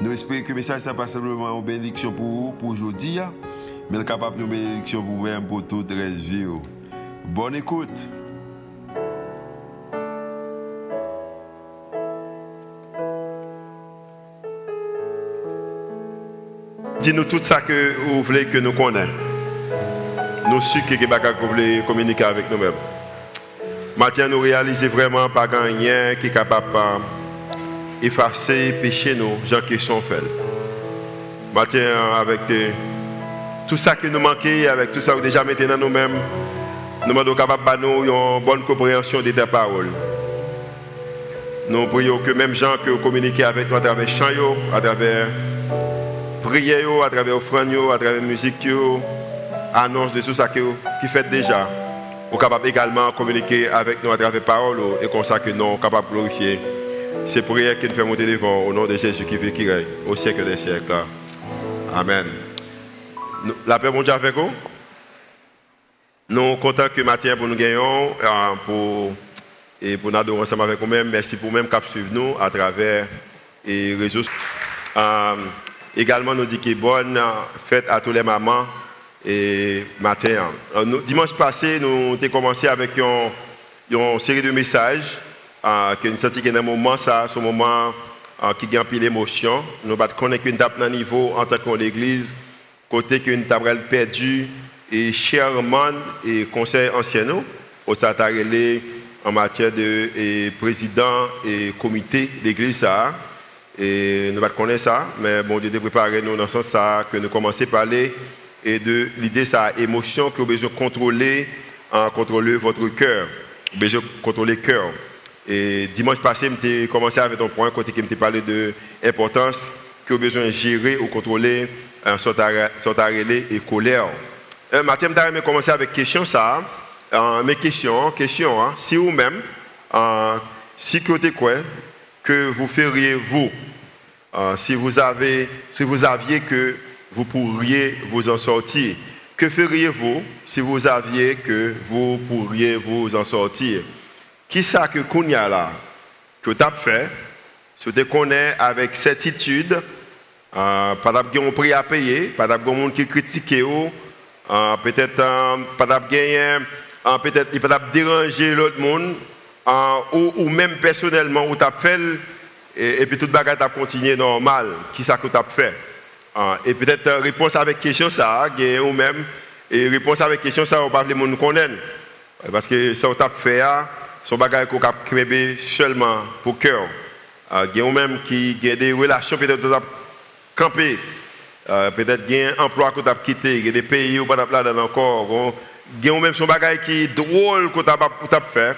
Nous espérons que le message n'est pas simplement une bénédiction pour vous, pour aujourd'hui, hein. mais capable de bénédiction pour vous-même, pour toute la vie. Oh. Bonne écoute. Dis-nous tout ça que vous voulez que nous connaissions. Nous sommes que vous voulez communiquer avec nous-mêmes. Maintenant, nous réalisons vraiment pas rien qui est capable effacer péché nous, gens qui sont faits. Matin, avec tout ça qui nous manquait, avec tout ça que déjà maintenant nous-mêmes, nous sommes capables de nous une bonne compréhension de tes paroles. Nous prions que même gens qui communiquent avec nous à travers chant, à travers prière, à travers offrande, à travers musique, annonce de tout ça qui fait déjà, nous capables également communiquer avec nous à travers paroles et comme ça que nous sommes capables de glorifier c'est prière qui nous fait monter devant au nom de Jésus qui vit, qui règne au siècle des siècles. Amen. La paix, bon Dieu avec vous. Nous sommes contents que matin pour nous gagnons, euh, pour, et pour nous adorer ensemble avec vous-même. Merci pour même cap suivre nous à travers les réseaux. Euh, également, nous disons que bonne fête à tous les mamans et matin. Euh, dimanche passé, nous avons commencé avec une série de messages uh, que nous sentons que dans moment, ça, ce moment uh, qui a un peu d'émotion, nous ne connaître qu'une tape niveau en tant qu'église, côté qu'une table perdue et chèrement et conseil ancien, au relais en matière de président et comité d'église. Ça, et nous ne connaissons ça, mais bon Dieu a préparé nous dans ce sens ça, que nous commençons à parler et de l'idée, ça, émotion que vous besoin de contrôler, contrôler votre cœur, besoin de contrôler le cœur. Et dimanche passé, j'ai commencé avec un point côté qui me parlé de l'importance que besoin de gérer ou contrôler un euh, et colère. Euh, Mathieu, je commencer avec question ça. Euh, mes questions, question, hein. si vous-même, euh, si quoi que vous feriez vous, si vous avez, si vous aviez que vous pourriez vous en sortir, que feriez-vous si vous aviez que vous pourriez vous en sortir? Qui ça que Kounia là, que tu as fait, si tu connais avec certitude, euh, pas d'avoir un prix à payer, pas d'avoir monde qui critique, euh, peut-être euh, pas d'avoir peut-être peut déranger l'autre monde, ou, ou, même personnellement, où tu fait, et, puis toute bagarre a continué normal, qui ça que tu as fait. Et peut-être réponse avec question ça, ou même, et réponse avec question ça, on pas les monde connaître. Parce que ça tu as fait, son bagage qu'on a créé seulement pour cœur. Euh, il y a même qui a des relations peut-être que camper. Euh, peut-être qu'il y a un emploi tu as quitté, il y a des pays où tu as là encore. Il y a même son bagage qui est drôle tu as fait.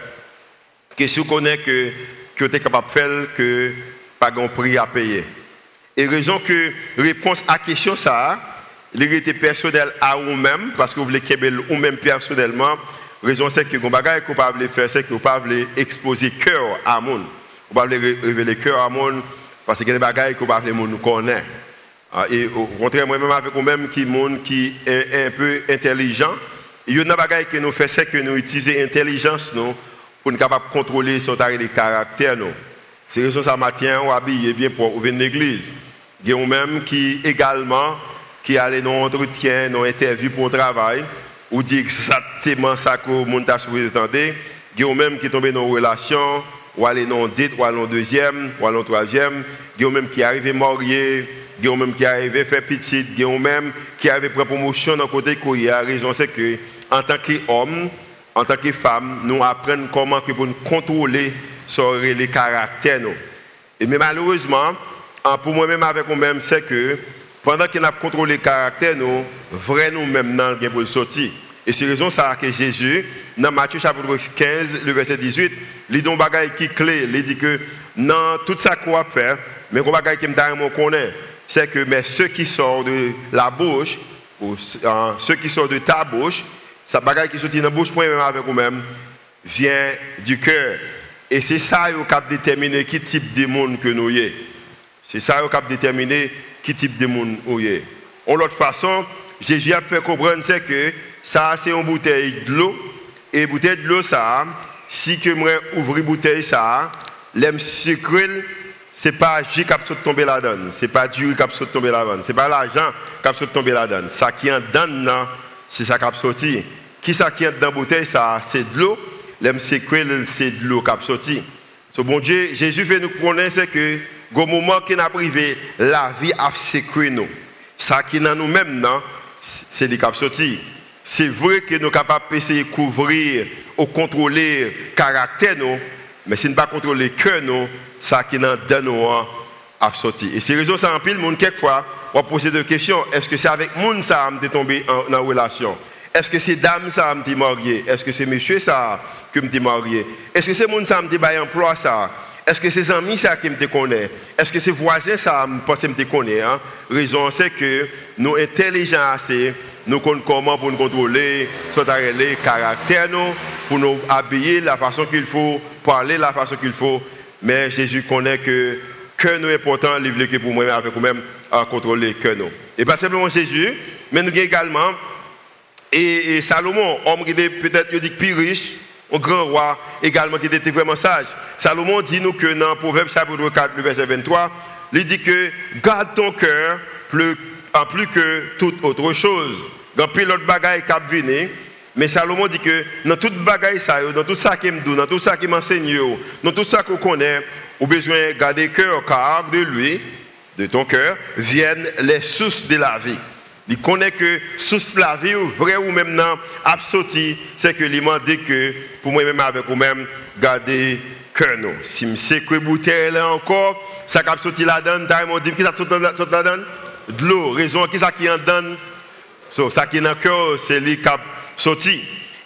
Que si connaissez que, que tu es capable de faire, que pas de prix à payer. Et raison que réponse à la question ça, l'hérité personnelle à vous-même, parce que vous voulez que vous-même personnellement, raison c'est que vous ne pouvez pas faire, c'est pouvez pas exposer cœur à monde. Pouvez pas révéler cœur à monde parce que les bagages que vous ne pouvez pas connaître. Ah, et au contraire, moi-même avec vous-même qui monde qui est un peu intelligent, il y a des bagages que nous faisons, c'est que nous utilisons l'intelligence nous, pour nous capable de contrôler les caractères. C'est raison ça matin, on habille bien pour ouvrir l'église. Il y a même qui également qui allait dans entretien, dans interview pour le travail ou dit exactement ça que le monde a souhaité Il y a même qui tombé dans une relation, ou aller dans dit, ou aller dans deuxième, ou aller dans troisième. Il y a même qui arrivé marié, il y a même qui arrivé faire petit, il y a même qui arrivé prendre promotion dans le côté a raison, c'est que en tant qu'homme, en tant que femme, nous apprenons comment que pour nous contrôler sur les caractères. Mais malheureusement, pour moi-même avec moi-même, c'est que pendant qu'on a contrôlé les caractères, nous, vrai nous-mêmes, nous avons sortir. Et c'est raison ça que Jésus, dans Matthieu chapitre 15, le verset 18, il dit un bagage qui est clé. Il dit que dans tout ça qu'on va faire, mais un bagage qui me connaît, c'est que mais ce qui sort de la bouche, ou euh, ce qui sort de ta bouche, ça bagaille qui sort de la bouche, même avec vous-même, vient du cœur. Et c'est ça qui a déterminé qui type de monde que nous sommes. C'est ça qui a déterminé qui type de monde sommes. En l'autre façon, Jésus a fait comprendre que ça c'est une bouteille de l'eau. Et bouteille de l'eau, ça, si que moi ouvre bouteille, ça, l'aime sucré, c'est pas J qui a tomber la donne, c'est pas Dieu qui a tomber la donne, c'est pas l'argent qui a tomber la donne. Ça qui est dans c'est ça qui a sorti. Qui ça qui est dans la bouteille, ça, c'est de l'eau. L'aime c'est de l'eau qui a sorti. So, bon Dieu, Jésus fait nous connaître que, au moment qu'il a privé, la vie a sécuré nous. Ça qui dans nous-mêmes, c'est des cap. C'est vrai que nous sommes capables d'essayer de couvrir ou contrôler le caractère, nous, mais si nous ne pas contrôler le cœur, nous, ça qui dans nous a sorti. Et c'est raison ça en pile, monde quelquefois, on va poser des questions. Est-ce que c'est avec monde ça de tomber en, en relation? Est-ce que c'est dame ça me marié? Est-ce que c'est monsieur ça que me marié? Est-ce que c'est monde ça me emploi ça est-ce que c'est amis ça qui me connaît Est-ce que c'est voisins ça me pense me connaît hein? Raison c'est que nous intelligents assez, nous connaissons comment pour nous contrôler, soit les caractères nous, pour nous habiller la façon qu'il faut, parler la façon qu'il faut. Mais Jésus connaît que que nous est important, livre que pour moi avec vous-même à contrôler que nous. Et pas simplement Jésus, mais nous avons également et, Salomon, homme qui était peut-être plus riche, un grand roi également qui était vraiment sage. Salomon dit nous que dans Proverbe chapitre 4, verset 23, il dit que garde ton cœur plus, en plus que toute autre chose. Dans pilote bagaille qui venir, mais Salomon dit que dans toute ça, dans tout ça qui me dit, dans tout ça qui m'enseigne, dans tout ça qu'on connaît, on besoin de garder le cœur car de lui, de ton cœur, viennent les sources de la vie. Il connaît que source de la vie, vrai ou même non, absolu, c'est que m'a dit que pour moi-même avec vous-même, garder cœur nous. Si je sais que bouteille là encore, ça qui sorti la donne, t'as dit qui ça sorti la donne De l'eau. Raison qui ça qui en donne so, ça qui est dans le cœur, c'est lui qui sorti.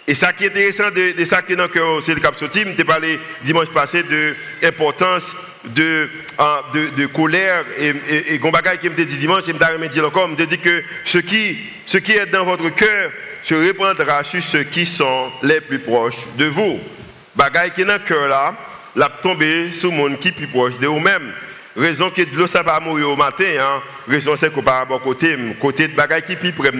Et ça qui est intéressant de, ça qui est dans le cœur, c'est le cap sorti. Je parlé dimanche passé de l'importance de, uh, de, de, colère et, et, et qui me dit dimanche, je me dit encore, me dit que ce qui, ce qui est dans votre cœur se répandra sur ceux qui sont les plus proches de vous. Bagaille qui est dans le cœur là, l'a tombé sur le monde qui est plus proche de vous-même. Raison que l'eau ça va mourir au matin, hein. raison c'est qu'on pas bon côté, côté de bagaille qui est plus près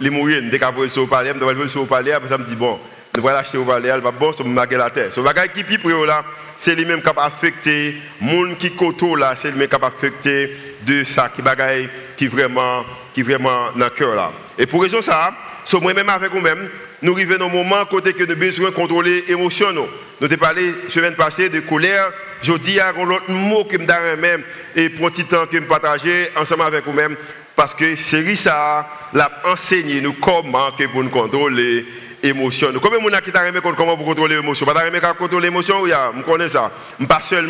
les mourir, dès qu'on voit sur le palais, on va sur le palais, après ça me dit bon, on va l'acheter au palais, elle va bon, ça me la terre. Ce bagaille qui est plus là, c'est lui-même qui a affecté, monde qui koto là, c'est lui-même qui a affecté de ça qui bagaille qui vraiment qui vraiment dans le cœur là. Et pour raison ça, c'est moi-même avec vous-même, nous arrivons au moment côté que nous avons besoin de contrôler émotions. Nous avons parlé semaine passée de colère. Je dis à l'autre mot que je même et pour un petit temps que je partager ensemble avec vous-même. Parce que c'est ça, l'a enseigné nous comment pour nous contrôler les émotions. Combien de gens qui comment pour contrôler les émotions Pas t'a contrôler les émotions Oui, je connais ça. Je ne pas seul.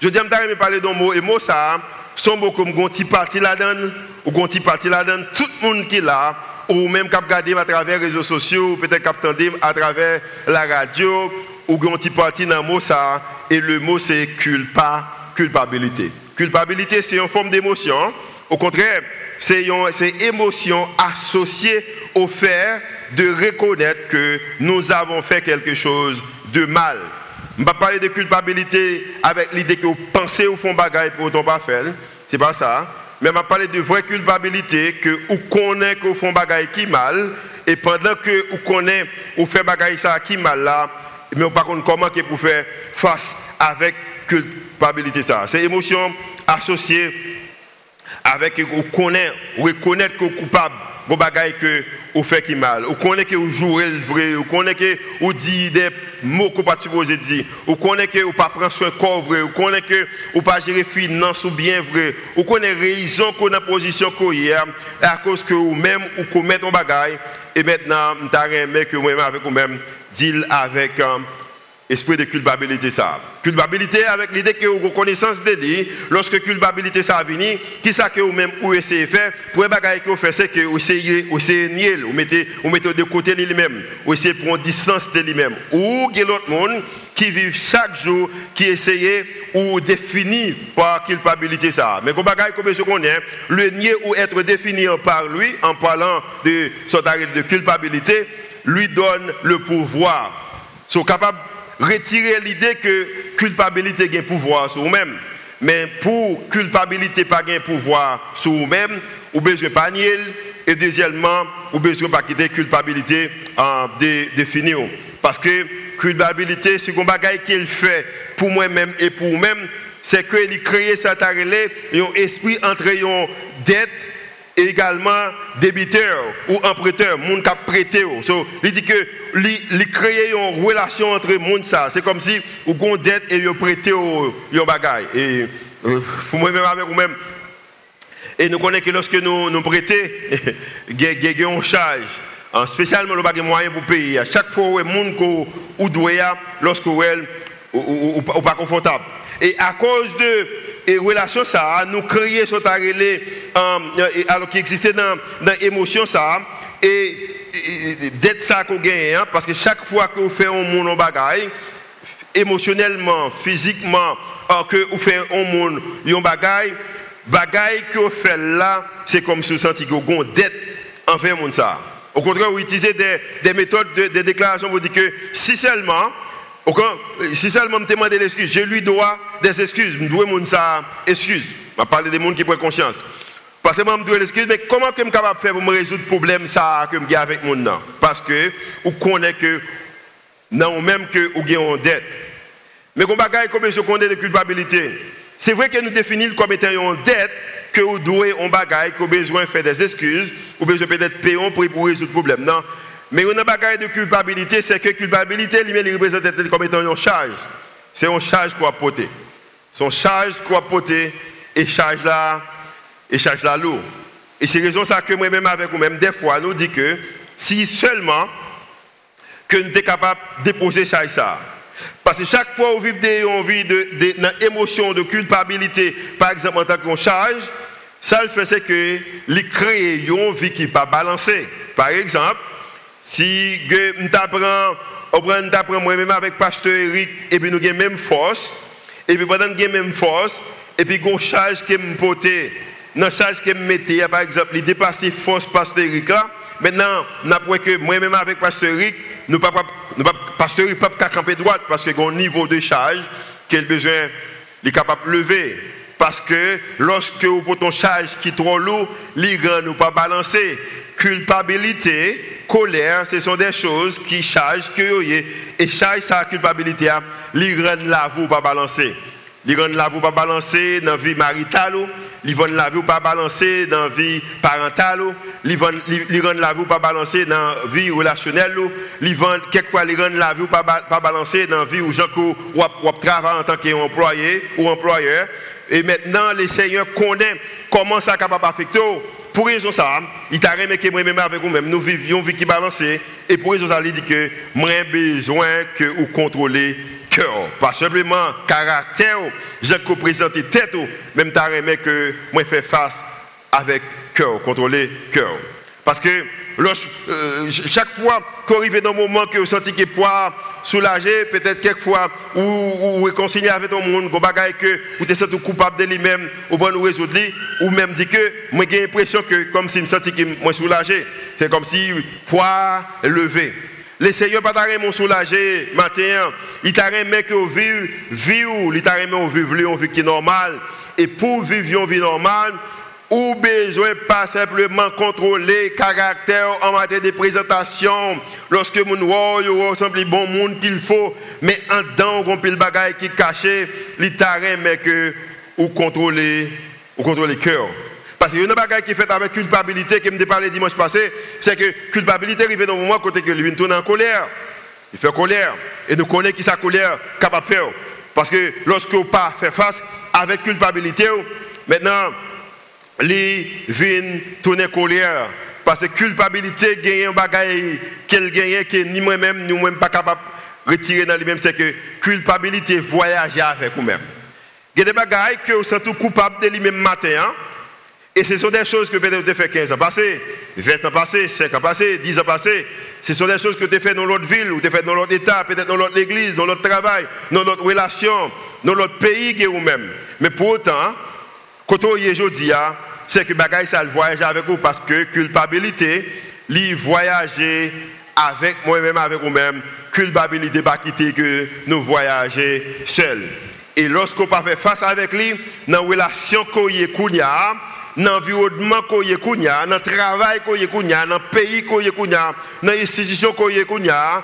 Je dis, je parler d'un mot. Et mot ça, sont beaucoup de petit parti là-dedans, ou là-dedans. Tout le monde qui est là, ou même regarder à travers les réseaux sociaux, peut-être cap à travers la radio, ou parti dans le mot ça, et le mot c'est culpa, culpabilité. Culpabilité, c'est une forme d'émotion. Au contraire, c'est une émotion associée au fait de reconnaître que nous avons fait quelque chose de mal. Je ne vais pas de culpabilité avec l'idée que vous pensez au fond bagaille pour autant pas faire. C'est pas ça mais je parler de vraie culpabilité que vous connaissez que vous faites bagaille qui mal et pendant que vous connaissez ou fait bagaille ça qui mal là mais savez pas comment pour faire face avec culpabilité ça c'est émotion associée avec vous connaissez reconnaître vous coupable vos bagailles que vous faites qui mal. Vous connaissez que vous jouez le vrai, vous connaissez que vous dites des mots vous pas supposé dire, vous connaissez que vous pas prendre soin corps vrai, vous connaissez que vous pas gérer finance ou bien vrai, vous connaissez raison qu'on a position qu'on hier à cause que vous même commettez un bagaille et maintenant avez que vous même avec vous même deal avec euh, esprit de culpabilité ça. Culpabilité avec l'idée que vous connaissance de lui, lorsque culpabilité ça vient, qui ça que vous même ou essayez de faire, pour bagaille que vous faites c'est que vous essayez vous essayez nier, vous mettez vous mettez de côté lui-même, vous essayez de prendre distance de lui-même. Ou il l'autre monde qui vit chaque jour qui essaye ou définit par culpabilité ça. Mais comme bagaille comme je connais, le nier ou être défini par lui en parlant de son de culpabilité lui donne le pouvoir. Sont capables retirer l'idée que culpabilité un pouvoir sur vous-même. Mais pour culpabilité pas un pouvoir sur vous-même, vous besoin pas nier et deuxièmement, vous besoin pas quitter culpabilité en définir. Parce que culpabilité, c'est un bagage qu'il fait pour moi-même et pour vous-même, c'est qu'il crée cette un esprit entre une dette et également débiteur ou emprunteur, monde qui a prêté. il dit que il crée une relation entre monde ça. C'est comme si vous avez une dette et vous prêtez un bagage. Et euh, moi-même avec vous-même. Et nous connaissons que lorsque nous, nous prêtons, il y une charge. Spécialement, nous avons moyen pour payer. À chaque fois, où monde ou doit, lorsque vous ou pas confortable. Et à cause de et relation ça nous créer ce euh, alors qui existait dans dans l'émotion ça et, d'être ça qu'on gagne hein, parce que chaque fois que vous faites un monde bagaille émotionnellement physiquement euh, que vous faites un monde un bagaille bagaille que vous faites là c'est comme si vous sentez que vous dette envers monde ça. Au contraire vous utilisez des, des méthodes de, de déclaration vous dites que si seulement si seulement me demande l'excuse, je lui dois des excuses. Je dois mon ça excuse. Je parle des gens qui prennent conscience. Parce que je dois l'excuse, mais comment je suis capable de faire pour me résoudre le problème ça que j'ai avec mon nom? Parce que vous connaissez que non même que vous avez une dette. Mais comme bagaille comme je connais de culpabilité, c'est vrai que nous définissons comme étant une dette que vous avez besoin de faire des excuses, ou besoin peut-être payer pour résoudre le problème. Non, mais une bagaille de culpabilité, c'est que culpabilité lui-même représente comme étant une charge. C'est une charge qu'on a porter. Son charge qu'on a porter et charge là, et charge là lourd. Et c'est raison ça que moi-même avec vous-même, des fois, nous dit que si seulement que nous sommes capables de déposer ça ça. Parce que chaque fois où vous vivez une vie de, émotion, de culpabilité, par exemple en tant qu'on charge, ça le fait c'est que les créer une vie qui n'est pas balancée. Par exemple, si nous apprend moi-même avec pasteur Eric, et puis nous avons même force, et puis pendant que nous même force, et puis qu'on charge qui me porter, dans charge qui me mettait, par exemple, il dépasse force pasteur Eric là, maintenant, nous avons que moi-même avec pasteur Eric, nous pas, nous pas, pasteur Eric pas camper droite parce que un niveau de charge qu'il a besoin, il est capable de lever. Parce que lorsque vous prenez ton charge qui est trop lourd, il ne pas balancer. Culpabilité, colère, ce sont des choses qui chargent que et charge sa culpabilité, li rend la vous pas balancer. Li rend la vous pas balancer dans la vie maritale, li rend la vous pas balancer dans la vie parentale, li rend la vous pas balancer dans la vie relationnelle, quelquefois li rend la vous pas balancer dans la vie où gens ou en tant qu'employé ou employeur. Et maintenant, les seigneurs connaissent comment ça capable affecter pour raison ça, il t'a remis que moi-même avec vous-même, nous vivions une vie qui balancée. Et pour raison ça, il dit que moi besoin que vous contrôlez cœur. Pas simplement caractère, j'ai présenté tête, même t'as remis que moi fais face avec cœur, contrôler cœur. Parce que euh, chaque fois qu'on arrive dans un moment que vous sentez que poids soulagé, peut-être quelquefois, ou, ou réconcilier avec ton monde, que vous êtes coupable de lui-même, ou bon nous résoudre, ou même dit que moi j'ai l'impression que comme si je me sentais que moi soulagé, c'est comme si poids levé. Le Seigneur pas mon soulagé matin, il t'a remis que vivez, vivre, il t'a remis vivre une vie qui est normale, et pour vivre une vie normale, ou besoin pas simplement contrôler caractère en matière de présentation. Lorsque mon yo ressemble bon monde qu'il faut mais en dedans on pile bagaille qui caché li mais que ou contrôler ou contrôler cœur. Parce que une bagaille qui fait avec culpabilité qui me parlé dimanche passé c'est que culpabilité arrive dans le moment côté que lui tourne en colère. Il fait colère. Et nous connaissons qui sa colère capable de faire. Parce que lorsque pas fait face avec culpabilité maintenant les vins tourner colère parce que culpabilité gagne un bagaille qu'elle gagne que ni moi-même nous même pas capable retirer dans lui-même, c'est que culpabilité voyager avec vous-même. Il y a des bagailles que vous êtes coupable de lui-même matin. Hein? Et ce sont des choses que peut-être vous fait 15 ans passés, 20 ans passés, 5 ans passés, 10 ans passés. Ce sont des choses que as fait dans l'autre ville, ou as fait dans l'autre état, peut-être dans l'autre église, dans l'autre travail, dans l'autre relation, dans l'autre pays que vous-même. Mais pour autant, quand on est aujourd'hui, hein, c'est que bagaille ça le voyage avec vous parce que culpabilité, lui voyager avec moi-même, avec vous-même, culpabilité pas quitter que nous voyager seuls. Et lorsqu'on pas fait face avec lui, dans la relation qu'on y est, dans l'environnement qu'on y est, dans le travail qu'on y est, dans le pays qu'on y est, dans l'institution qu'on y est, il a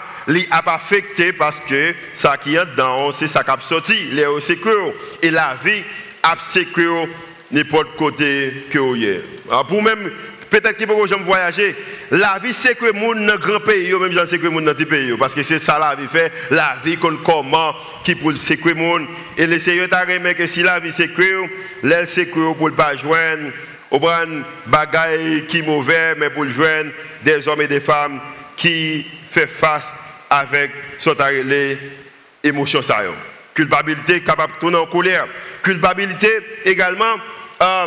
affecté parce que ça qui est dedans, c'est ça qui a sorti, les sécure. Et la vie a sécure n'importe côté que vous êtes. Pour même, peut-être que pour jamais voyager, la vie c'est que monde dans grand pays, même j'en sais que monde dans petit pays, parce que c'est ça la vie fait, la vie qu'on comment qui pour le monde. Et le Seigneur t'a remis que si la vie c'est que, l'aile c'est que pour ne pas joindre, au prendre bagaille qui mauvais, mais pour joindre des hommes et des femmes qui font face avec les émotions. Culpabilité capable de tourner en colère. Culpabilité également euh,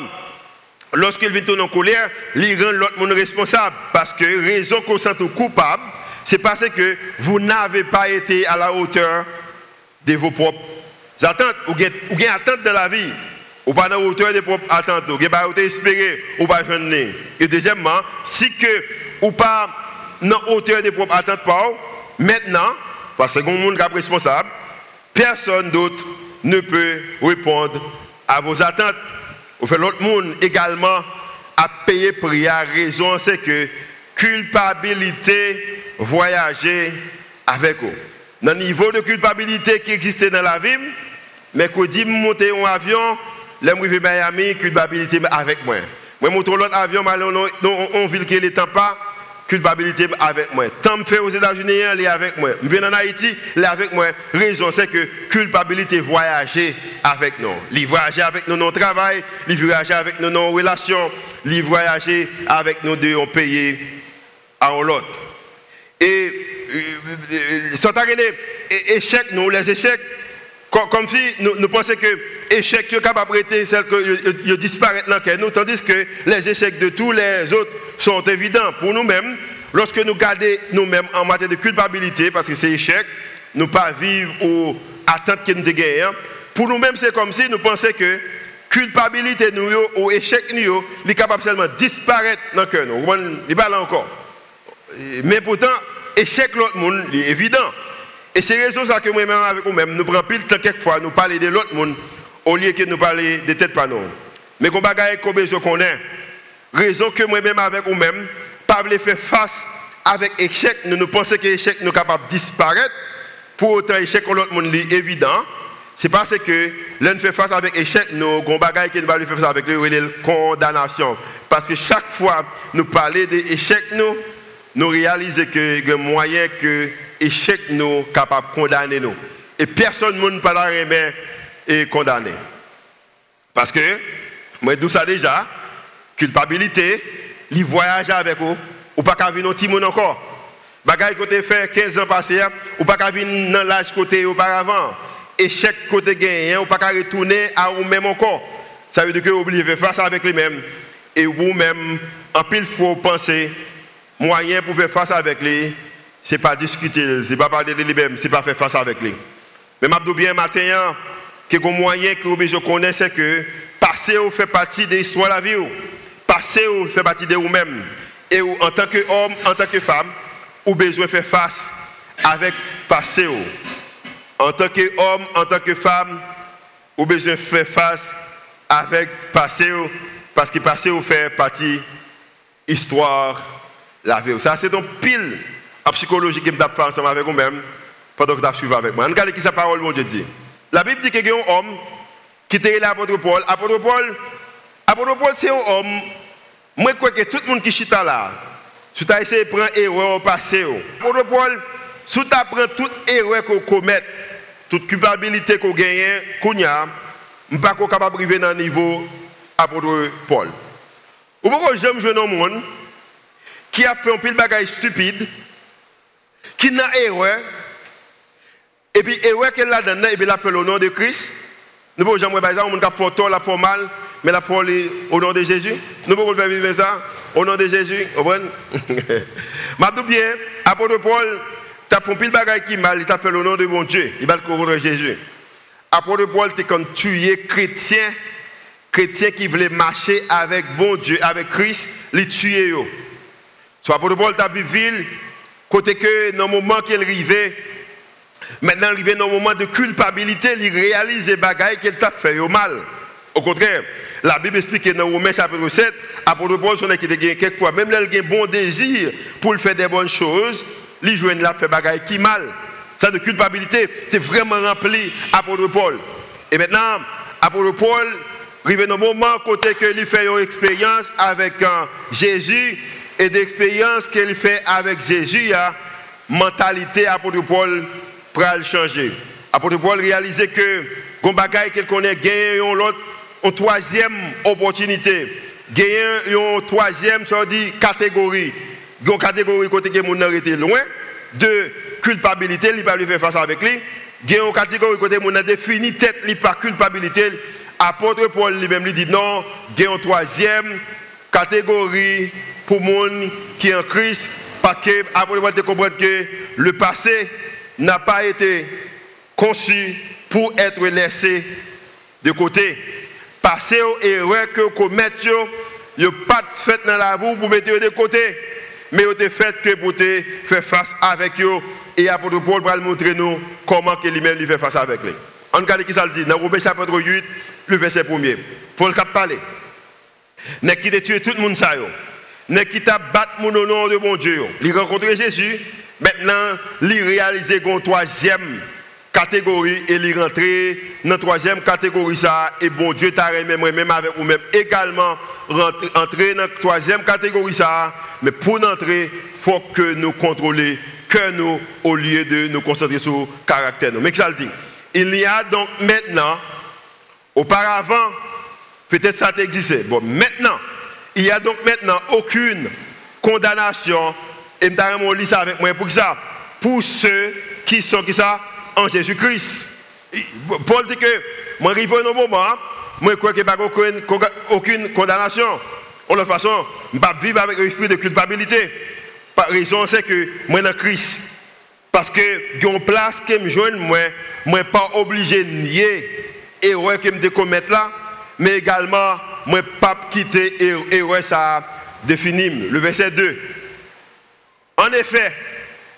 lorsqu'il tourner en colère, il rend l'autre monde responsable. Parce que raison qu'on sent coupable, c'est parce que vous n'avez pas été à la hauteur de vos propres attentes. Ou avez attentes dans la vie. Ou pas à la hauteur des propres attentes. Ou pas à espérer. Ou pas. Et deuxièmement, si que ou pas la hauteur des propres attentes, maintenant, parce que vous monde responsable, personne d'autre ne peut répondre à vos attentes. L'autre monde également à payer prix à raison, c'est que culpabilité voyager avec vous. Dans le niveau de culpabilité qui existait dans la vie, mais quand dit monter en avion, je vais Miami, culpabilité avec moi. Moi monte l'autre avion, dans une ville qui pas culpabilité avec moi. Tant fait aux États-Unis, elle est avec moi. Je viens en Haïti, elle est avec moi. Raison, c'est que culpabilité voyager avec nous. Il voyager avec nous dans le travail, il voyager avec nous dans nos relations, il voyager avec nous de pays à l'autre. Et, sont arrivés échecs, nous, les échecs, comme si nous, nous pensions que échecs sont capables de celles que disparaissent dans nous, tandis que les échecs de tous les autres sont évidents pour nous-mêmes. Lorsque nous gardons nous-mêmes en matière de culpabilité, parce que c'est échec, nous pas vivre ou attendre que nous gagnons. Pour nous-mêmes, c'est comme si nous pensions que culpabilité nous ou échec nous est capable seulement de disparaître dans le cœur. Il pas là encore. Mais pourtant, échec l'autre monde est évident. Et c'est raison ça que moi-même avec vous-même, nous prenons pile temps quelquefois, nous parler de l'autre monde au lieu que nous parler de tête pas nous. Mais qu'on bagaille qu'on besoin qu'on ait. Raison que moi-même avec vous-même, pas faire face avec échec, nous nous pensons que l'échec nous capable de disparaître. Pour autant, échec l'autre monde est évident. C'est parce que l'un fait face avec échec, nous avons bagaille qui nous faire face avec lui, condamnation. Parce que chaque fois nous parlons d'échec, nous, nous réalisons que le moyen que l'échec nous capable de condamner nous. Et personne ne peut pas et condamner. Parce que, moi, d'où ça déjà, culpabilité, il voyage avec vous, ou pas qu'à venir monde encore. Bagaille côté fait 15 ans passés, ou pas qu'à venir dans l'âge côté auparavant. Échec côté gagné, ou pas qu'à retourner à vous-même encore. Ça veut dire que vous oubliez faire face avec lui-même. Et vous-même, en pile, faut penser, moyen pour faire face avec lui, c'est pas discuter, c'est pas parler de lui-même, c'est pas faire face avec lui. Mais je bien matin, hein, que le moyen que vous connaissez, c'est que passer fait partie de l'histoire de la vie passé ou fait partie de vous-même. Et en tant qu'homme, en tant que femme, vous besoin faire face avec passé. En tant qu'homme, en tant que femme, vous besoin faire face avec passé. Parce que passé ou fait partie histoire la vie. Ça, c'est donc pile en psychologie qui me fait ensemble avec vous-même pendant que vous suivez avec moi. Regardez qui sa parole, mon Dieu dit. La Bible dit qu'il y a un homme qui était l'apôtre Paul. Apôtre Paul, apôtre Paul, c'est un homme moi, je crois que tout le monde qui chita là, si tu as essayé de prendre erreur au passé, pour le Paul, si tu apprends toute erreur qu'on commet, toute culpabilité qu'on gagne, qu'on a, je ne suis pas capable de arriver dans le niveau apôtre Paul. Ou pourquoi j'aime jouer dans le monde qui a fait un pile de bagages stupides, qui n'a erreur, Et puis, ouais, qu'elle l'a donné, et puis elle a fait le nom de Christ. Nous pouvons jamais par exemple, on a fait tort, la fait mal, mais la fait au nom de Jésus. Nous pouvons faire vivre ça au nom de Jésus. Vous comprenez Je bien, apôtre Paul, tu as fait pile qui mal, il t'a fait le nom de mon Dieu. Il va le contre Jésus. Apôtre Paul, tu comme tué chrétien, chrétien qui voulait marcher avec bon Dieu, avec Christ, les tuer. Soit apôtre Paul, tu as vu ville, côté que dans le moment qu'il arrivait, Maintenant, il dans un moment de culpabilité, il réalise les bagailles qu'il t'a fait au mal. Au contraire, la Bible explique que dans Romains chapitre 7, apôtre Paul, son qui a quelquefois, même là, il a un bon désir pour faire des bonnes choses, il joue là fait bagaille qui mal. Ça de culpabilité, c'est vraiment rempli apôtre Paul. Et maintenant, apôtre Paul, arrive dans un moment côté que fait une expérience avec euh, Jésus et d'expérience qu'il fait avec Jésus, il a mentalité apôtre Paul le changer. Apôtre Paul réaliser que qu'on bagaille qu'il connaît gagner l'autre une troisième opportunité. Gagner une troisième ça dit catégorie. Une catégorie côté que loin de culpabilité, il pas lui faire face avec lui. Gagner une catégorie côté mon défini tête par culpabilité. Apôtre Paul lui-même lui dit non, gagner une troisième catégorie pour monde qui est en Christ parce que Paul comprendre que le passé n'a pas été conçu pour être laissé de côté. Passer aux erreurs que vous commettez, vous pas fait dans la vie pour mettre de côté, mais vous avez fait que pour faire face avec eux. Et apôtre Paul va montrer nous comment lui-même fait face avec lui. On regarde qui ça le dit? Dans Romains chapitre 8, le verset 1er. Paul a parlé. N'est qui a tué tout le monde ça N'est qui t'a battu mon nom de mon Dieu. Il rencontre Jésus. Maintenant, il réalise une troisième catégorie et il rentre dans troisième catégorie ça. Et bon Dieu t'a même même avec vous même également entrer dans troisième catégorie ça. Mais pour entrer faut que nous contrôlions que nous au lieu de nous concentrer sur le caractère mais ça dit il y a donc maintenant auparavant peut-être ça existait bon maintenant il y a donc maintenant aucune condamnation et je lis ça avec moi pour ça Pour ceux qui sont qui ça? En Jésus-Christ. Paul dit que moi arrive un moment, moi crois qu'il n'y a pas aucune, condamnation. De toute façon, je ne vais pas vivre avec l'esprit de culpabilité. Par raison, c'est que moi dans Christ. Parce que une place que me moi, je ne suis pas obligé de nier l'erreur que me commettre là, mais également, ne pas quitter l'erreur ça définit. Le verset 2. En effet,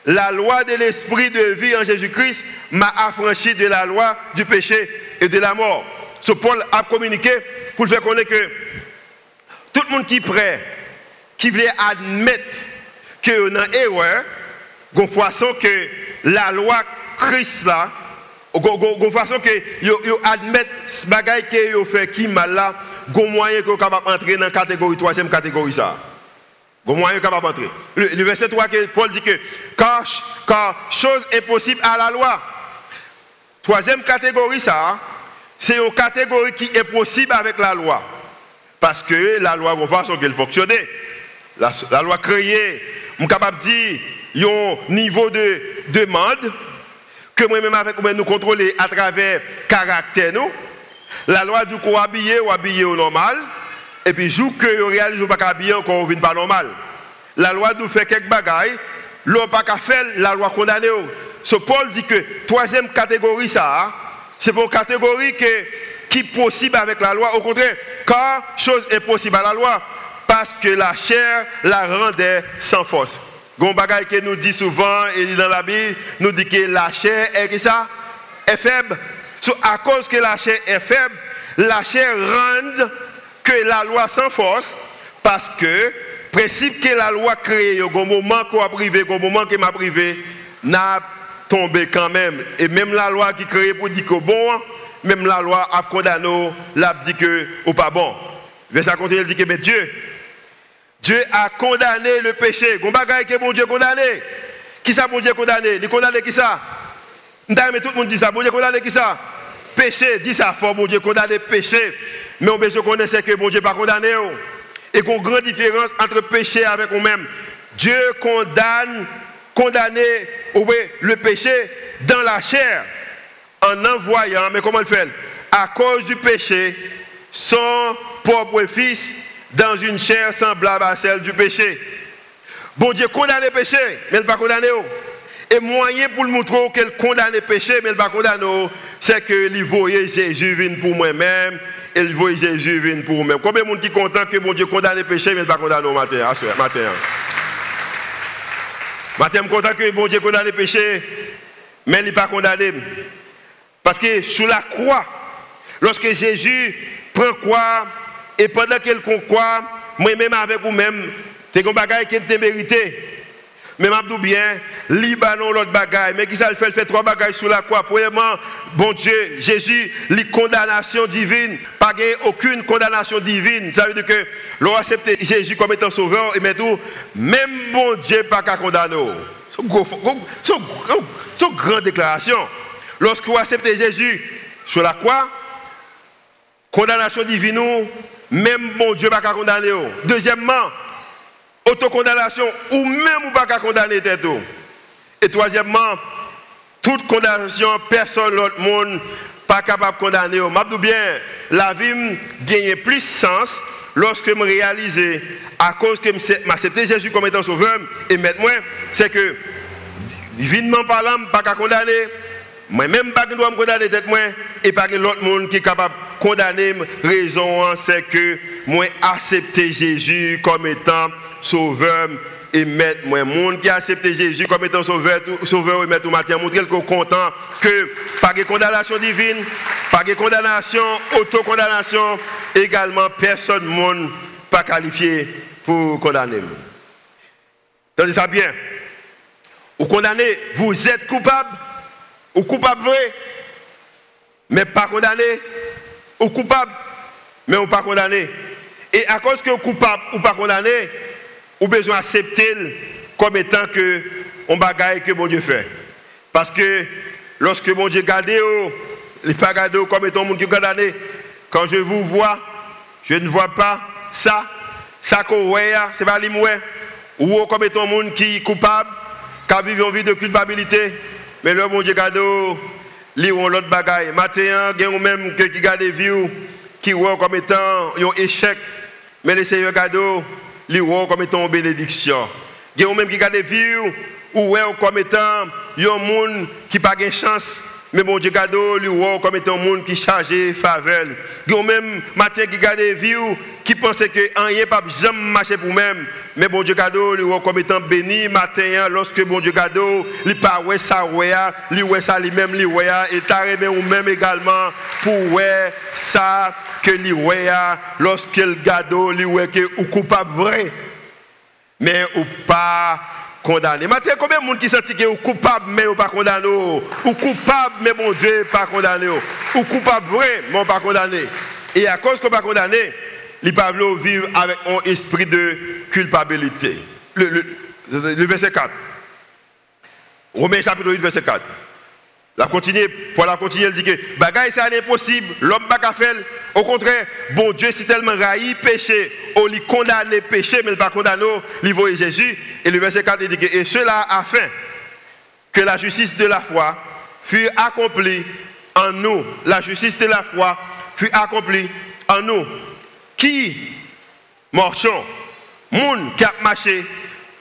la loi de l'esprit de vie en Jésus-Christ m'a affranchi de la loi du péché et de la mort. Ce Paul a communiqué pour faire connaître que tout le monde qui prêt, qui veut admettre a une erreur, de façon que la loi Christ là, de façon que vous admettent ce bagage que fait qui mal là, de moyen que d'entrer dans la catégorie, troisième catégorie ça. Le, verset 3, Paul dit que car, chose est possible à la loi. Troisième catégorie, c'est une catégorie qui est possible avec la loi. Parce que la loi, on façon qu'elle fonctionne. La, la loi créée, suis capable dire, un niveau de demande que moi-même avec moi nous contrôler à travers caractère nous. La loi du coup habiller ou habiller au normal. Et puis, jour que vous réalisez pas bien encore, on pas normal. La loi nous fait quelques bagailles, l'on pas faire, la loi condamne. Ce Paul dit que troisième catégorie, ça, hein, c'est pour une catégorie qui est possible avec la loi. Au contraire, car chose est possible à la loi, parce que la chair la rendait sans force. Gon bagaille que nous dit souvent, et dans la Bible, nous dit que la chair est ça, faible. à cause que la chair est faible, la chair rend que la loi sans parce que principe que la loi crée, au moment qu'on a privé, au moment qu'on m'a privé, n'a tombé quand même. Et même la loi qui crée pour dire que bon, même la loi a condamné, l'a dit que ou pas bon. Verset continue, il dit que mais Dieu, Dieu a condamné le péché. Gon bagaille que bon Dieu condamné. Qui ça bon Dieu condamné? Il condamné qui ça? Tout le monde dit ça. Bon Dieu condamné qui ça? Péché, dit ça fort, bon Dieu condamné péché. Mais on besoin connaître que bon Dieu pas condamné. Et qu'on grande différence entre péché avec nous-mêmes. Dieu condamne, condamner le péché dans la chair en envoyant, mais comment le fait? À cause du péché, son propre fils dans une chair semblable à celle du péché. Bon Dieu condamne le péché, mais il ne pas condamner. Et moyen pour le montrer qu'elle condamne le péché, mais il ne pas condamner, c'est que il voyait Jésus venir pour moi-même, et il voyait Jésus venir pour moi-même. Combien de monde qui est content que bon Dieu condamne le péché, mais il ne pas condamner au matin, je suis content que bon Dieu condamne le péché, mais il n'est pas condamné. Parce que sous la croix, lorsque Jésus prend quoi, et pendant qu'il croit, moi-même avec vous-même, c'est un bagage qui est mérité. Mais je bien, Libanon, l'autre bagaille. Mais qui ça le fait? Fait trois bagages sous la croix. Premièrement, bon Dieu, Jésus, les condamnations divines. Pas aucune condamnation divine. Ça veut dire que l'on accepte Jésus comme étant sauveur et mais tout, même bon Dieu pas qu'à condamner. C'est une grande déclaration. Lorsque vous acceptez Jésus sur la croix, condamnation divine, même bon Dieu pas condamner. Deuxièmement, autocondamnation ou même ou pas condamner. Et troisièmement, toute condamnation, personne l'autre monde pas capable de condamner. Je bien, la vie gagne plus sens lorsque je réalise à cause que m'accepter Jésus comme étant sauveur et maintenant c'est que divinement parlant pas qu'à condamner moi-même, pas dois me condamner tête moi et pas que l'autre monde qui est capable de condamner. Raison, c'est que moi accepter Jésus comme étant sauveur et maître. Moi, monde qui a accepté Jésus comme étant sauveur, sauveur et maître au matin, montrer qu'on content que pas de condamnation divine, pas de condamnation, autocondamnation, également personne monde pas qualifié pour condamner. Ça bien. Vous condamnez, vous êtes coupable ou coupable vrai, mais pas condamné, ou coupable, mais ou pas condamné. Et à cause que coupable ou pas condamné, vous besoin d'accepter comme étant que on bagaille que bon Dieu fait. Parce que lorsque bon Dieu garde, il pas comme étant monde qui condamné. Quand je vous vois, je ne vois pas ça, ça que c'est pas. Ou comme étant monde qui est coupable, qui a une vie de culpabilité. Mais le bon Dieu garde, li ou l'autre bagaille. Matin, il y a même qui garde vie qui voit comme étant un échec. Mais le Seigneur garde, li voit comme étant une bénédiction. Il y a même qui garde vie ou comme étant un monde qui n'a pas de chance. Mais bon Dieu garde, li voit comme étant un monde qui chargé faveur. A même matin qui garde vie qui pensait que rien pas jamais marcher pour même mais bon Dieu cadeau lui comme étant béni matin hein, lorsque bon Dieu cadeau il pas ouais ça ouais lui ouais ça lui même lui ouais et t'as ou même également pour ouais ça que lui ouais lorsque le cadeau lui ouais que ou coupable vrai mais ou pas condamné. Maintenant, combien de monde qui sentit que ou coupable mais ou pas condamné ou coupable mais bon Dieu pas condamné ou coupable vrai mais pas condamné. Et à cause qu'on pas condamné, il pas vivre avec un esprit de culpabilité. Le, verset 4. Romains chapitre 8, verset 4. La continue, pour la continuer, elle dit que bagaille c'est impossible, l'homme pas qu'à faire. Au contraire, bon Dieu c'est tellement raï péché, on lui condamne le péché, mais il pas condamné, il voit Jésus. Et le verset 4 il dit que et cela afin que la justice de la foi fût accomplie en nous. La justice de la foi fut accomplie en nous qui marchons, monde qui a marché,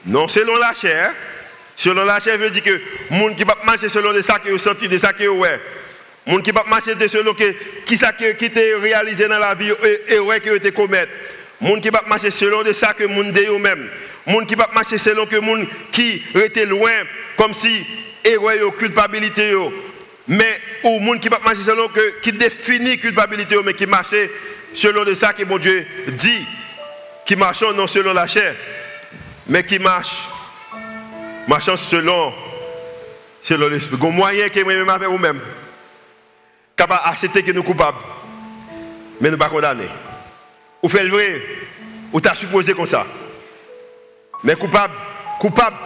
non selon la chair, selon la chair veut dire que monde qui va marcher selon ça qui est senti, de ça qui est ouais. Monde qui va marcher selon que, qui était réalisé dans la vie et ouais qui été commettre. Monde qui va marcher selon de ça que monde de eux-mêmes. Monde qui va marcher selon que monde qui était loin comme si erreur yo culpabilité. Mais ou monde qui va marcher selon que qui définit culpabilité mais qui marchait selon de ça que mon Dieu dit, qui marche non selon la chair, mais qui marche, marchant selon, selon l'esprit. Il y moyen que moi-même avec vous-même, capable d'accepter que nous sommes coupables, mais nous ne pas condamner. Ou fait le vrai, ou t'as supposé comme ça. Mais coupable, coupable,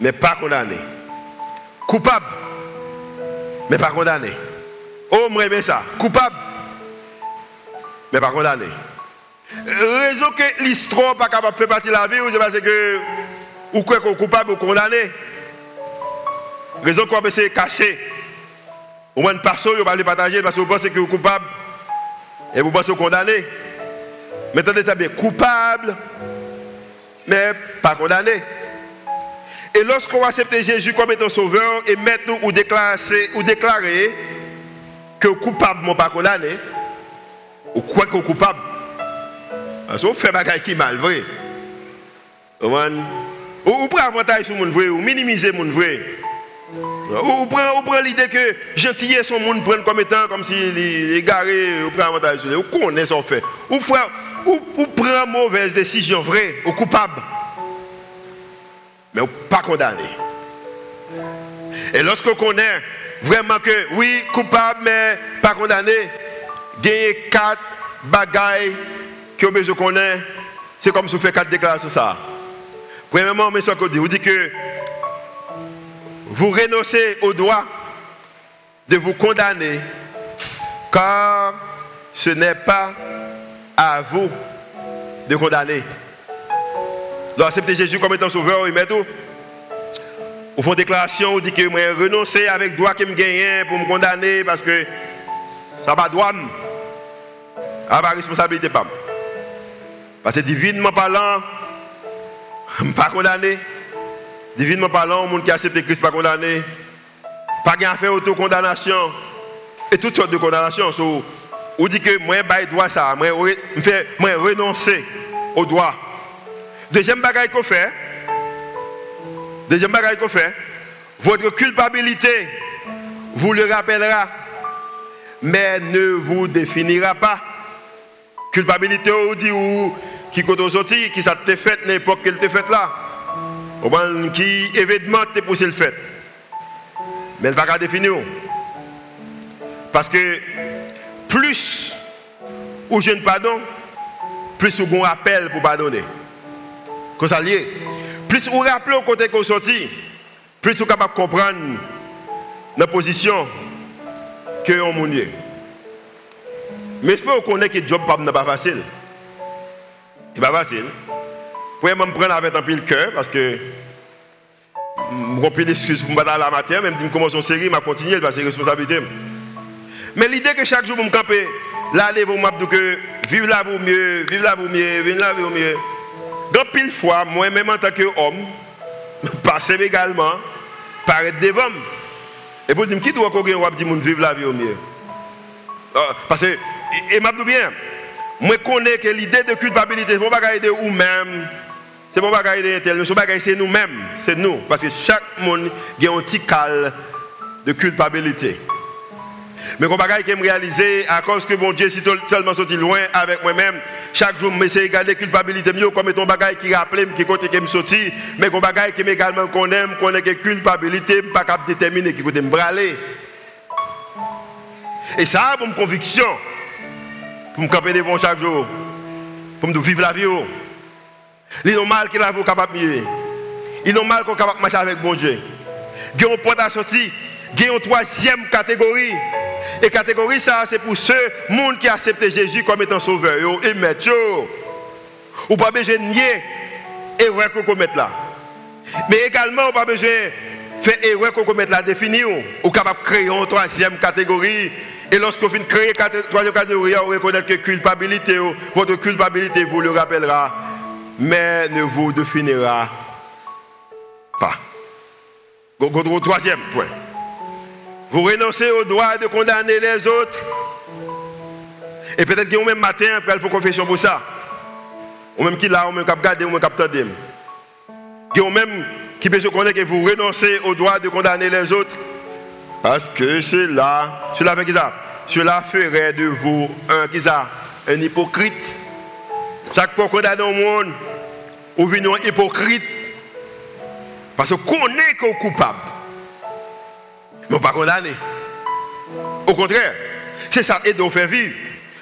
mais pas condamné. Coupable, mais pas condamné. Oh, moi, ça. Coupable, mais pas condamné. Raison que l'histoire pas capable de faire partie de la vie, c'est parce que ou quoi qu'on coupable ou condamné. Raison quoi, c'est caché. Au moins, pas vous pas le partager parce que vous pensez que vous êtes coupable et vous pensez condamné. Mais attendez, bien coupable, mais pas condamné. Et lorsqu'on accepte Jésus comme étant sauveur et maintenant ou déclarer, ou déclarer que coupable, mon pas condamné, ou quoi que coupable, parce que fait des qui mal, vrai. Ou, ou prend avantage sur mon vrai, ou minimiser mon vrai. Ou prend, l'idée que gentillesse son monde prend comme étant comme s'il est garé, ou prend avantage sur lui. Ou connaît son fait. Ou, ou, ou prend mauvaise décision, vrai, ou coupable mais pas condamné. Et lorsqu'on connaît vraiment que oui, coupable, mais pas condamné, a quatre bagailles que vous besoin connaître. C'est comme si vous faites quatre déclarations ça. Premièrement, dit, vous dit que vous renoncez au droit de vous condamner, car ce n'est pas à vous de condamner. Donc accepter Jésus comme étant sauveur, met tout. Vous font déclaration, vous dit que moi renoncer avec droit que me gagne pour me condamner parce que ça va droit. Ça va responsabilité. Parce que divinement parlant, je ne pas condamné. Divinement parlant, monde qui accepte Christ pas condamné. Pas de faire autocondamnation. Et toutes sortes de condamnations. So, vous dit que moi, je droit ça. Moi, je renoncer au droit. Deuxième bagaille qu'on fait, deuxième bagaille qu'on fait, votre culpabilité vous le rappellera, mais ne vous définira pas. Culpabilité, on dit, ou qui compte sorti, qui ça t'est fait n'importe quelle t'est fait là. Qui événement t'es poussé le fait. Mais elle va pas définir. Parce que plus ou je ne pardon, plus vous un appel pour pardonner. Comme ça Plus vous rappelez au côté qu'on sorti, plus êtes capable de comprendre la position que on monde. Mais je peux reconnaître que le job n'est pas facile. N'est pas facile. Vous pouvez me prendre avec un pile cœur parce que je suis d'excuses pour me battre la matière, même si je commence une série, je continue parce que c'est responsabilité. Mais l'idée que chaque jour, je me camper, là, vous me que vive la vous mieux, vive la vous mieux, vive la vous mieux. Donc, pile fois, moi-même en tant qu'homme, passer également, paraître devant. Et pour dire, qui doit qu'on vivre la vie au mieux ah, Parce que, et, m'a dit bien, moi je connais que l'idée de culpabilité, c'est pas de nous-mêmes, c'est pas de tel, c'est nous-mêmes, c'est nous. Parce que chaque monde a un petit cal de culpabilité. Mais bagaille qui me réaliser à cause que mon Dieu si seulement sorti loin avec moi-même, chaque jour je de garder culpabilité mieux comme ton bagaille qui rappelle qui côté qui me sorti, mais qu'on bagaille qui également qu'on aime, qu'on ait culpabilité, pas capable déterminer qui côté me braler. Et ça pour une conviction pour me camper devant chaque jour, pour me vivre la vie. Oh. Il est normal qu'il ait capable de mieux. Il est normal qu'on capable de marcher avec bon Dieu. Il y a un point à sortir, il y a une troisième catégorie. Et catégorie ça, c'est pour ceux monde qui acceptent Jésus comme étant sauveur. Et maître, ou pas besoin de nier erreur qu'on commet là. Mais également, ou pas besoin de faire erreur qu'on commet là, définir. Ou capable de créer une troisième catégorie. Et de créer une troisième catégorie, on reconnaît que culpabilité, votre culpabilité vous le rappellera, mais ne vous définira pas. Troisième point. Vous renoncez au droit de condamner les autres. Et peut-être qu'il y a même matin, après, il faut confession pour ça. Ou même qui l'a, ou même qui a gardé, ou même qui a entendu. Il y a même qui peut se connaître que vous renoncez au droit de condamner les autres. Parce que cela, cela fait ça Cela ferait de vous un Un hypocrite. Chaque fois qu'on condamne au monde, vous venez un hypocrite. Parce qu'on est qu'on coupable mais pas condamner. Au contraire, c'est ça qui nous faire vivre.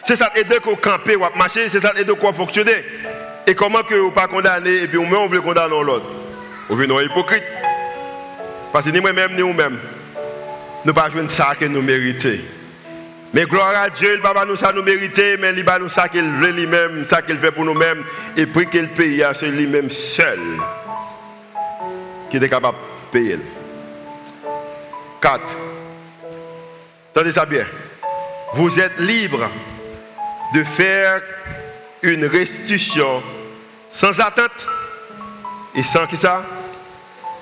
C'est ça qui nous camper ou marcher, c'est ça qui nous fonctionner. Et comment que vous pas condamner? Et puis on veut condamner l'autre Vous venez hypocrite. Parce que ni moi-même ni vous-même, nous ne pas jouer ça que nous méritons. Mais gloire à Dieu, il ne pas nous ça nous mériter, mais il va nous ça qu'il veut lui-même, ça qu'il fait pour nous-mêmes, et puis qu'il paye, c'est lui-même seul qui est capable de payer. 4. Attendez ça bien. Vous êtes libre de faire une restitution sans attente et sans qui ça?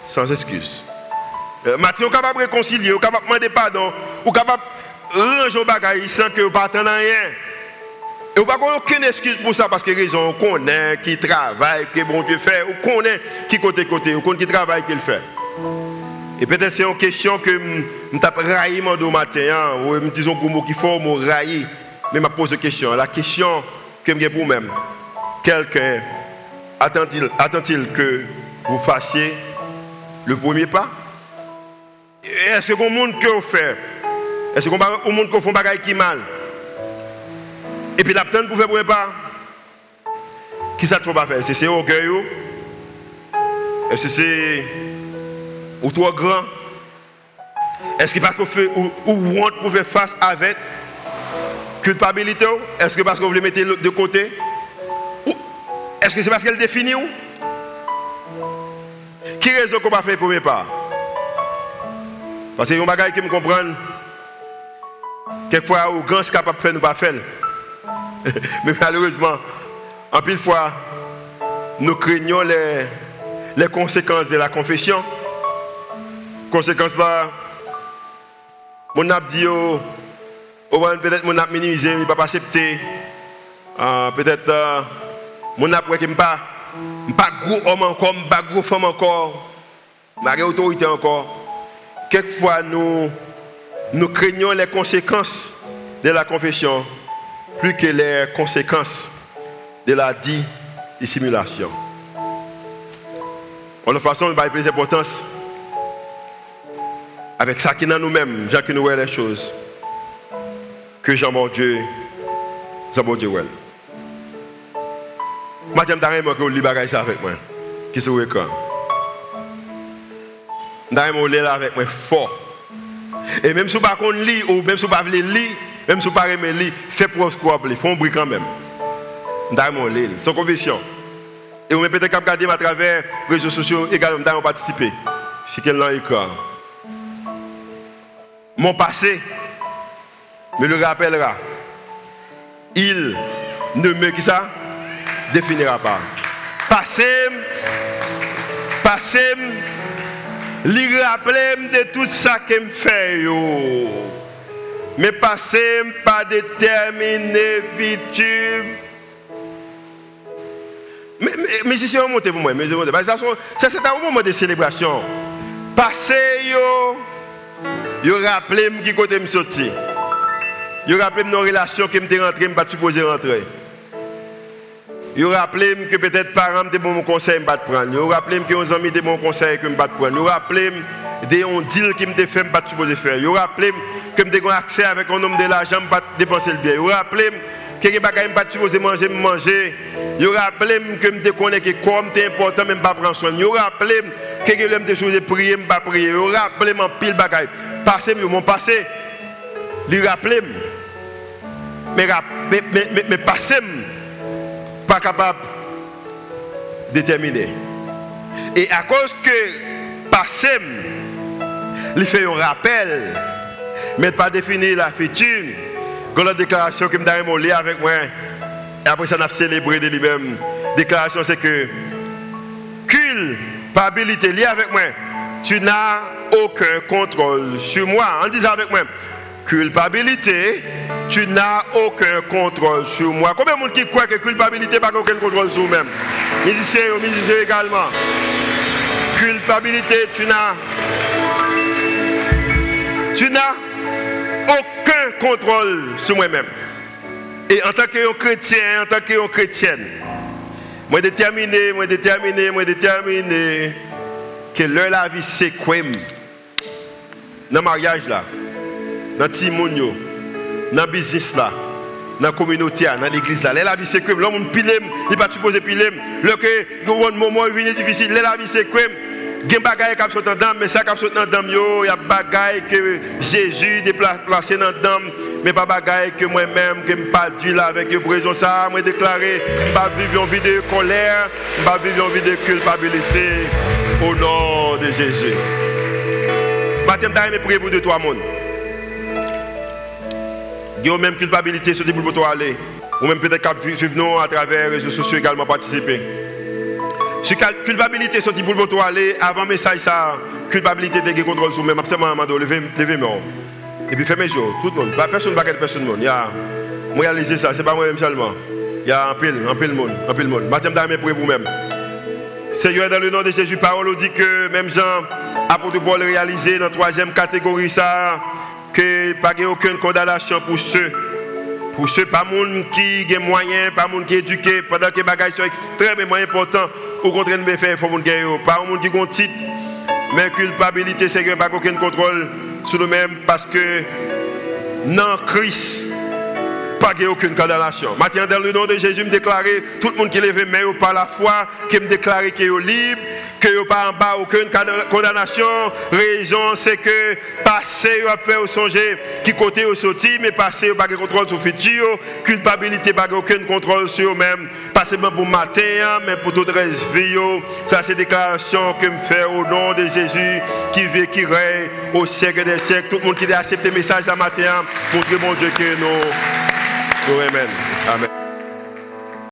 Sans excuse. Euh, Mathieu, est capable de réconcilier, est capable de demander pardon, est capable de ranger bagaille sans que vous ne rien. Et vous n'avez aucune excuse pour ça parce que raison, on connaît qui travaille, que bon Dieu fait, on connaît qui côté côté, on connaît qui travaille, qu'il fait. Et peut-être c'est une question que je tape raillé mon matin, hein, ou me disons pour moi qu'il faut me railler. Mais je pose une question. La question que je pour moi-même, quelqu'un attend-il que vous fassiez le premier pas? Est-ce que vous monde que vous faites? Est-ce vous monde que faites des qui mal? Et puis l'attente pour faire premier pas Qui ça faut pas faire? Est-ce que c'est orgueil Est-ce que c'est ou trop grand? Est-ce que parce que fait ou, ou pour faire face avec culpabilité Est-ce que parce vous voulez mettre de côté? Est-ce que c'est parce qu'elle définit ou? Qui raison qu'on faire le premier pas? Parce que y a un bagage qui me comprend. Quelquefois, au grand, ce capable de faire, nous pas faire. Mais malheureusement, en pile fois, nous craignons les, les conséquences de la confession. Conséquence là, mon a dit, oh, oh, peut-être mon a minimisé, il ne pas accepter. Uh, peut-être uh, mon a ne pas pas gros homme encore, pas gros femme encore, pas autorité encore. Quelquefois nous craignons les conséquences de la confession plus que les conséquences de la dissimulation. En toute façon, il va plus d'importance avec ça qui est dans nous-mêmes, qui nous voit les choses, que Jean mon Dieu, Jean mon Dieu, ouais. Moi, j'aime bien que vous avec moi, qui sur l'écran. J'aime lire avec moi fort. Et même si vous ne pas ou même si vous ne pouvez pas lire, même si vous ne pouvez pas lire, faites pour ce faites un bruit quand même. J'aime lire, sans conviction. Et vous peut-être regarder à travers les réseaux sociaux également, d'ailleurs participer. C'est quel écran? Mon passé me le rappellera. Il ne me qui ça? Définira pas. Passé, passé, lui rappeler de tout ça qu'il me fait. Mais passé, pas déterminé, vite. Mais, mais, mais si c'est un moment pour moi, mais ça c'est un moment de célébration. Passé, yo. Yo rappelé qui côté me sorti. Yo rappelé nos relations que me rentré, me pas supposé rentrer. Yo rappelé que peut-être parents me bon conseil me pas prendre. Yo rappelé que nos amis de bon conseil que me pas prendre. Yo rappelé des on deal qui me fait pas supposé faire. Yo rappelé que me avons accès avec un homme de l'argent pas dépenser le bien. Yo rappelé que les bagages pas supposé manger manger. Yo rappelé que me connais que comme c'est important même pas prendre soin. Yo rappelé que je me supposé prier me pas prier. Yo rappelé en pile bagages passé, mon passé, lui rappeler. Mais, mais, mais, mais passé, pas capable de déterminer. Et à cause que passé, il fait un rappel, mais pas définir la future. La déclaration que je lire avec moi, et après ça, on a célébré de lui-même. Déclaration, c'est que culpabilité liée avec moi tu n'as aucun contrôle sur moi. En disant avec moi, culpabilité, tu n'as aucun contrôle sur moi. Combien de monde qui croit que culpabilité n'a aucun contrôle sur vous-même? Musiciens, musiciens également. Culpabilité, tu n'as. Tu n'as aucun contrôle sur moi-même. Et en tant que chrétien, en tant que chrétienne, moi déterminé, moi déterminé, moi déterminé que leur la vie c'est quoi dans le mariage là, dans le dans le business là, dans la communauté, dans l'église là. La vie c'est quoi L'homme pile, il pas supposé piler. Le que un moment vient difficile, la vie c'est quoi il y a des choses qui sont dans mais ça qui sont dans le il y a des choses que Jésus a placé dans le mais pas des que moi-même, que je pas dit là avec une raison ça, moi déclaré, je pas vivre une vie de colère, je pas vivre une vie de culpabilité au nom de Jésus. Matin, je prier pour deux, trois monde. Il y a même culpabilité sur pour toi aller. Ou même peut-être suivre nous à travers les réseaux sociaux également participer. Si culpabilité sur pour toi aller, avant message ça, culpabilité de contrôle sur même. Absolument, levez moi Et puis fermez yeux, tout le monde. Personne ne personne. Il y a, réaliser ça, ce n'est pas moi-même seulement. Il y a un pile, un pile monde, un pile monde. Je pour vous-même. Seigneur, dans le nom de Jésus, parole dit que même Jean, apôtre Paul réalisé dans la troisième catégorie, ça, que pas aucune condamnation pour ceux, pour ceux, pas monde qui ont moyens, pas monde qui éduqué, pendant que les bagages sont extrêmement importants, au contraire, de faire, faut que pas monde qui ont titre, mais culpabilité, Seigneur, pas aucun contrôle sur nous-mêmes, parce que dans Christ, pas aucune condamnation. Maintenant, dans le nom de Jésus, me déclarer, tout le monde qui lève mais par la foi, qui me déclare qu'il est libre, qu'il n'y a pas en bas aucune condamnation. Raison, c'est que passer, à faire songer qui côté au sorti, mais passer, pas de contrôle sur le futur, culpabilité, pas aucun contrôle sur eux-mêmes. Passer même pour matin, hein, mais pour toute reste vie. Ça, c'est déclaration que me fait au nom de Jésus qui vit, qui règne au siècle des siècles. Tout le monde qui a accepté le message à matin, montrer mon Dieu que nous. Amen. Amen.